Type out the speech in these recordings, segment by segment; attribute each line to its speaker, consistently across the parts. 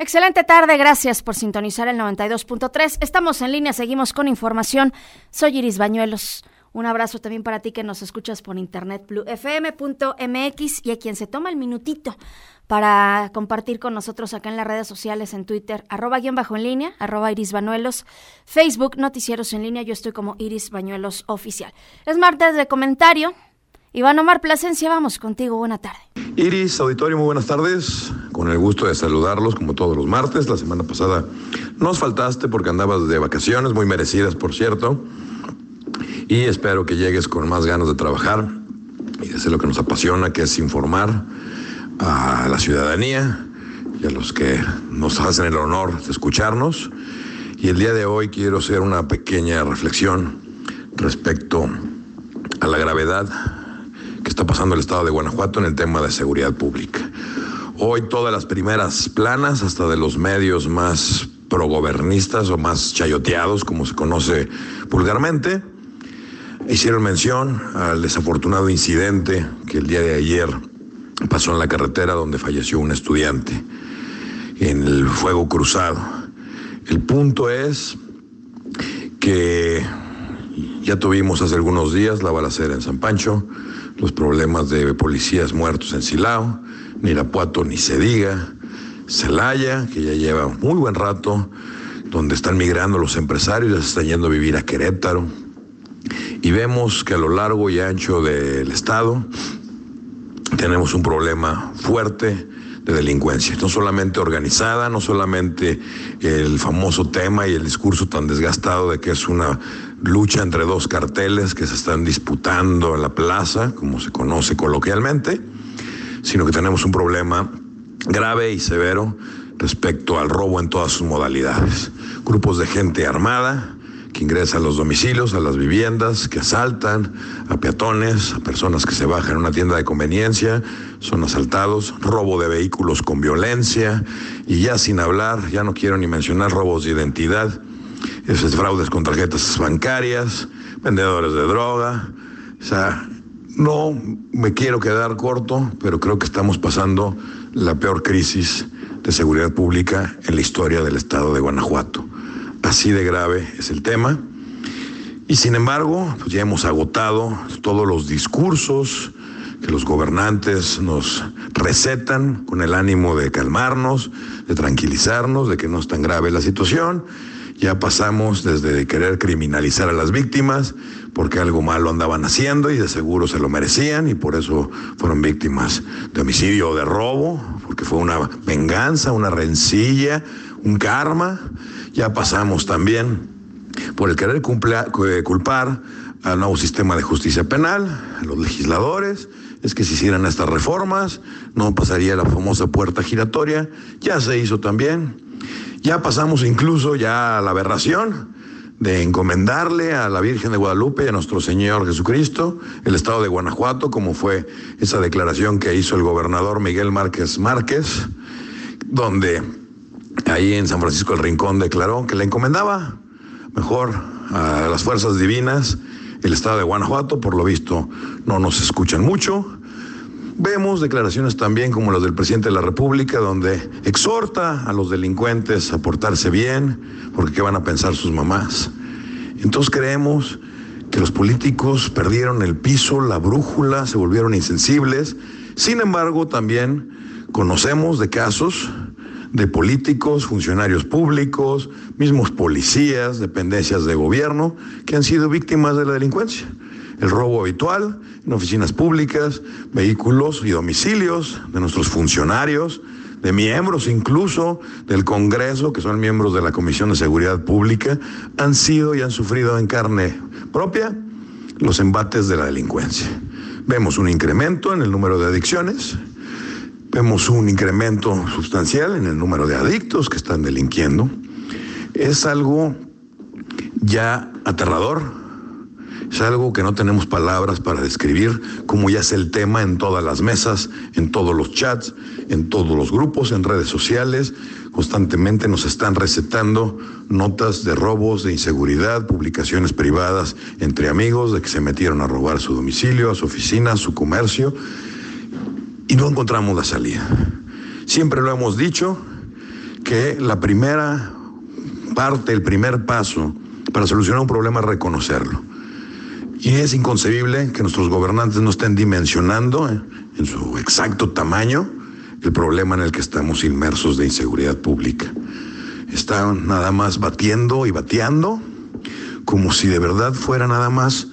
Speaker 1: Excelente tarde, gracias por sintonizar el 92.3. Estamos en línea, seguimos con información. Soy Iris Bañuelos. Un abrazo también para ti que nos escuchas por internet bluefm.mx y a quien se toma el minutito para compartir con nosotros acá en las redes sociales, en Twitter, arroba guion bajo en línea, arroba Iris Bañuelos, Facebook, Noticieros en línea, yo estoy como Iris Bañuelos Oficial. Es martes de comentario, Iván Omar Plasencia, vamos contigo, buena tarde.
Speaker 2: Iris, auditorio, muy buenas tardes. Con el gusto de saludarlos como todos los martes. La semana pasada nos faltaste porque andabas de vacaciones, muy merecidas, por cierto. Y espero que llegues con más ganas de trabajar y de hacer lo que nos apasiona, que es informar a la ciudadanía y a los que nos hacen el honor de escucharnos. Y el día de hoy quiero hacer una pequeña reflexión respecto a la gravedad está pasando el estado de Guanajuato en el tema de seguridad pública. Hoy todas las primeras planas, hasta de los medios más progobernistas o más chayoteados, como se conoce vulgarmente, hicieron mención al desafortunado incidente que el día de ayer pasó en la carretera donde falleció un estudiante en el fuego cruzado. El punto es ya tuvimos hace algunos días la balacera en San Pancho, los problemas de policías muertos en Silao, ni Irapuato ni se diga, Celaya, que ya lleva muy buen rato, donde están migrando los empresarios, ya se están yendo a vivir a Querétaro. Y vemos que a lo largo y ancho del estado tenemos un problema fuerte de delincuencia, no solamente organizada, no solamente el famoso tema y el discurso tan desgastado de que es una lucha entre dos carteles que se están disputando en la plaza, como se conoce coloquialmente, sino que tenemos un problema grave y severo respecto al robo en todas sus modalidades. Grupos de gente armada que ingresa a los domicilios, a las viviendas, que asaltan a peatones, a personas que se bajan en una tienda de conveniencia, son asaltados, robo de vehículos con violencia y ya sin hablar, ya no quiero ni mencionar robos de identidad, esos fraudes con tarjetas bancarias, vendedores de droga, o sea, no me quiero quedar corto, pero creo que estamos pasando la peor crisis de seguridad pública en la historia del estado de Guanajuato. Así de grave es el tema. Y sin embargo, pues ya hemos agotado todos los discursos que los gobernantes nos recetan con el ánimo de calmarnos, de tranquilizarnos, de que no es tan grave la situación. Ya pasamos desde querer criminalizar a las víctimas porque algo malo andaban haciendo y de seguro se lo merecían y por eso fueron víctimas de homicidio o de robo, porque fue una venganza, una rencilla, un karma. Ya pasamos también por el querer eh, culpar al nuevo sistema de justicia penal, a los legisladores, es que si hicieran estas reformas no pasaría la famosa puerta giratoria, ya se hizo también, ya pasamos incluso ya a la aberración de encomendarle a la Virgen de Guadalupe y a nuestro Señor Jesucristo el estado de Guanajuato, como fue esa declaración que hizo el gobernador Miguel Márquez Márquez, donde ahí en San Francisco del Rincón declaró que le encomendaba mejor a las fuerzas divinas el estado de Guanajuato, por lo visto no nos escuchan mucho. Vemos declaraciones también como las del presidente de la República, donde exhorta a los delincuentes a portarse bien, porque qué van a pensar sus mamás. Entonces creemos que los políticos perdieron el piso, la brújula, se volvieron insensibles. Sin embargo, también conocemos de casos de políticos, funcionarios públicos, mismos policías, dependencias de gobierno, que han sido víctimas de la delincuencia. El robo habitual en oficinas públicas, vehículos y domicilios de nuestros funcionarios, de miembros incluso del Congreso, que son miembros de la Comisión de Seguridad Pública, han sido y han sufrido en carne propia los embates de la delincuencia. Vemos un incremento en el número de adicciones, Vemos un incremento sustancial en el número de adictos que están delinquiendo. Es algo ya aterrador, es algo que no tenemos palabras para describir, como ya es el tema en todas las mesas, en todos los chats, en todos los grupos, en redes sociales. Constantemente nos están recetando notas de robos, de inseguridad, publicaciones privadas entre amigos de que se metieron a robar su domicilio, a su oficina, a su comercio y no encontramos la salida. Siempre lo hemos dicho, que la primera parte, el primer paso para solucionar un problema es reconocerlo. Y es inconcebible que nuestros gobernantes no estén dimensionando en su exacto tamaño el problema en el que estamos inmersos de inseguridad pública. Están nada más batiendo y bateando como si de verdad fuera nada más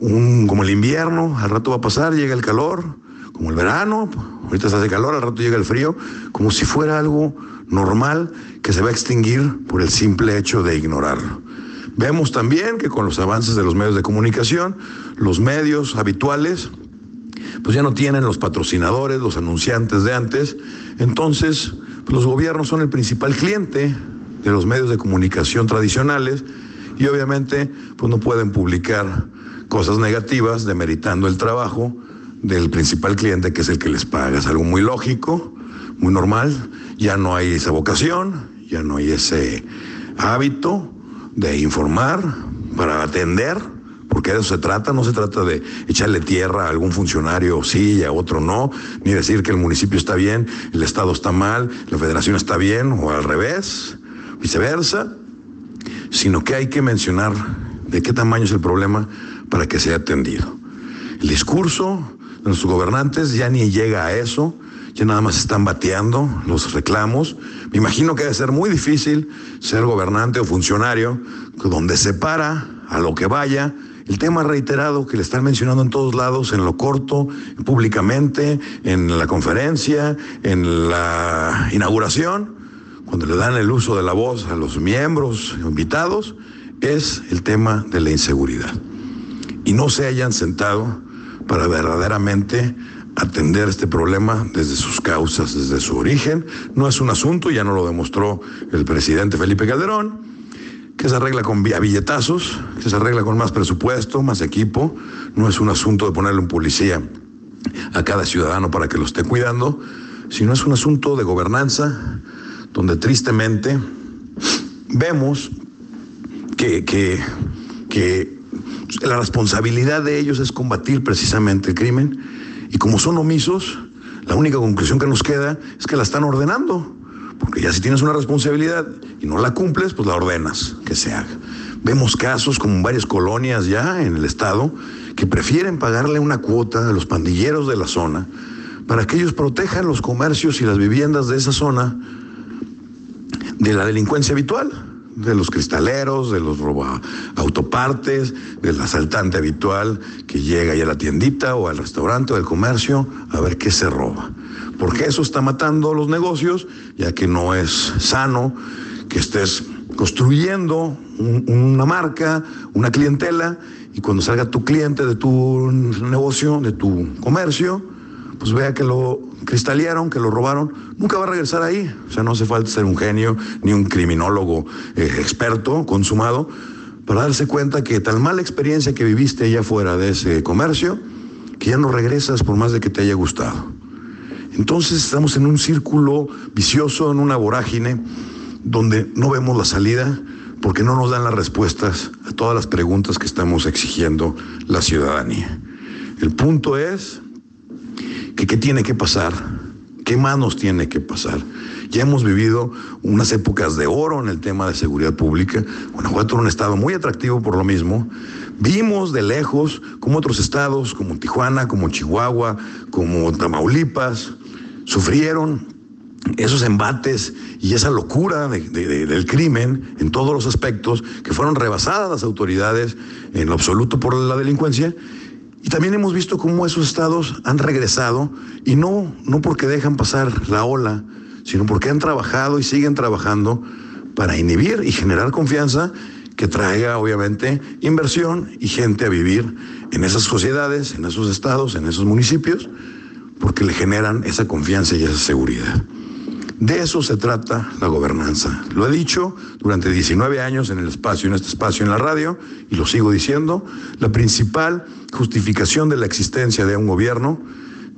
Speaker 2: un, como el invierno, al rato va a pasar, llega el calor, como el verano, ahorita se hace calor, al rato llega el frío, como si fuera algo normal que se va a extinguir por el simple hecho de ignorarlo. Vemos también que con los avances de los medios de comunicación, los medios habituales, pues ya no tienen los patrocinadores, los anunciantes de antes, entonces pues los gobiernos son el principal cliente de los medios de comunicación tradicionales y obviamente pues no pueden publicar cosas negativas demeritando el trabajo del principal cliente que es el que les paga. Es algo muy lógico, muy normal, ya no hay esa vocación, ya no hay ese hábito de informar para atender, porque de eso se trata, no se trata de echarle tierra a algún funcionario sí y a otro no, ni decir que el municipio está bien, el Estado está mal, la federación está bien o al revés, viceversa sino que hay que mencionar de qué tamaño es el problema para que sea atendido. El discurso de nuestros gobernantes ya ni llega a eso, ya nada más están bateando los reclamos. Me imagino que debe ser muy difícil ser gobernante o funcionario donde se para a lo que vaya el tema reiterado que le están mencionando en todos lados, en lo corto, públicamente, en la conferencia, en la inauguración, cuando le dan el uso de la voz a los miembros invitados, es el tema de la inseguridad. Y no se hayan sentado para verdaderamente atender este problema desde sus causas, desde su origen. No es un asunto, ya no lo demostró el presidente Felipe Calderón, que se arregla con billetazos, que se arregla con más presupuesto, más equipo. No es un asunto de ponerle un policía a cada ciudadano para que lo esté cuidando, sino es un asunto de gobernanza, donde tristemente vemos que, que, que la responsabilidad de ellos es combatir precisamente el crimen y como son omisos, la única conclusión que nos queda es que la están ordenando. Porque ya si tienes una responsabilidad y no la cumples, pues la ordenas que se haga. Vemos casos como varias colonias ya en el estado que prefieren pagarle una cuota a los pandilleros de la zona para que ellos protejan los comercios y las viviendas de esa zona de la delincuencia habitual, de los cristaleros, de los roba autopartes, del asaltante habitual que llega ahí a la tiendita o al restaurante o al comercio a ver qué se roba. Porque eso está matando los negocios, ya que no es sano que estés construyendo una marca, una clientela, y cuando salga tu cliente de tu negocio, de tu comercio, pues vea que lo cristalearon, que lo robaron, nunca va a regresar ahí. O sea, no hace falta ser un genio ni un criminólogo eh, experto, consumado, para darse cuenta que tal mala experiencia que viviste allá fuera de ese comercio, que ya no regresas por más de que te haya gustado. Entonces estamos en un círculo vicioso, en una vorágine, donde no vemos la salida porque no nos dan las respuestas a todas las preguntas que estamos exigiendo la ciudadanía. El punto es que qué tiene que pasar, qué más nos tiene que pasar. Ya hemos vivido unas épocas de oro en el tema de seguridad pública. Guanajuato era un estado muy atractivo por lo mismo. Vimos de lejos como otros estados, como Tijuana, como Chihuahua, como Tamaulipas, sufrieron esos embates y esa locura del crimen en todos los aspectos que fueron rebasadas las autoridades en lo absoluto por la delincuencia y también hemos visto cómo esos estados han regresado y no, no porque dejan pasar la ola, sino porque han trabajado y siguen trabajando para inhibir y generar confianza que traiga obviamente inversión y gente a vivir en esas sociedades, en esos estados, en esos municipios, porque le generan esa confianza y esa seguridad. De eso se trata la gobernanza. Lo he dicho durante 19 años en el espacio, en este espacio en la radio, y lo sigo diciendo, la principal justificación de la existencia de un gobierno,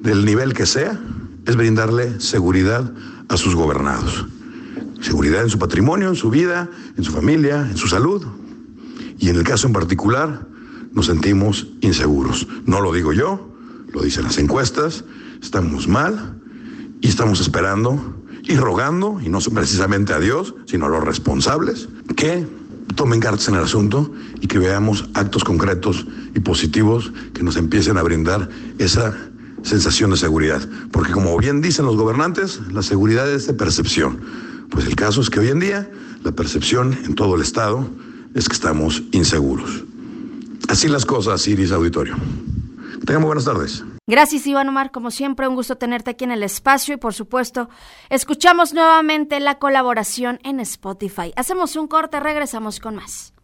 Speaker 2: del nivel que sea, es brindarle seguridad a sus gobernados. Seguridad en su patrimonio, en su vida, en su familia, en su salud. Y en el caso en particular, nos sentimos inseguros. No lo digo yo, lo dicen las encuestas, estamos mal y estamos esperando y rogando, y no precisamente a Dios, sino a los responsables, que tomen cartas en el asunto y que veamos actos concretos y positivos que nos empiecen a brindar esa sensación de seguridad. Porque como bien dicen los gobernantes, la seguridad es de percepción. Pues el caso es que hoy en día la percepción en todo el Estado es que estamos inseguros. Así las cosas, Iris Auditorio. Tengan buenas tardes.
Speaker 1: Gracias, Iván Omar. Como siempre, un gusto tenerte aquí en el espacio y, por supuesto, escuchamos nuevamente la colaboración en Spotify. Hacemos un corte, regresamos con más.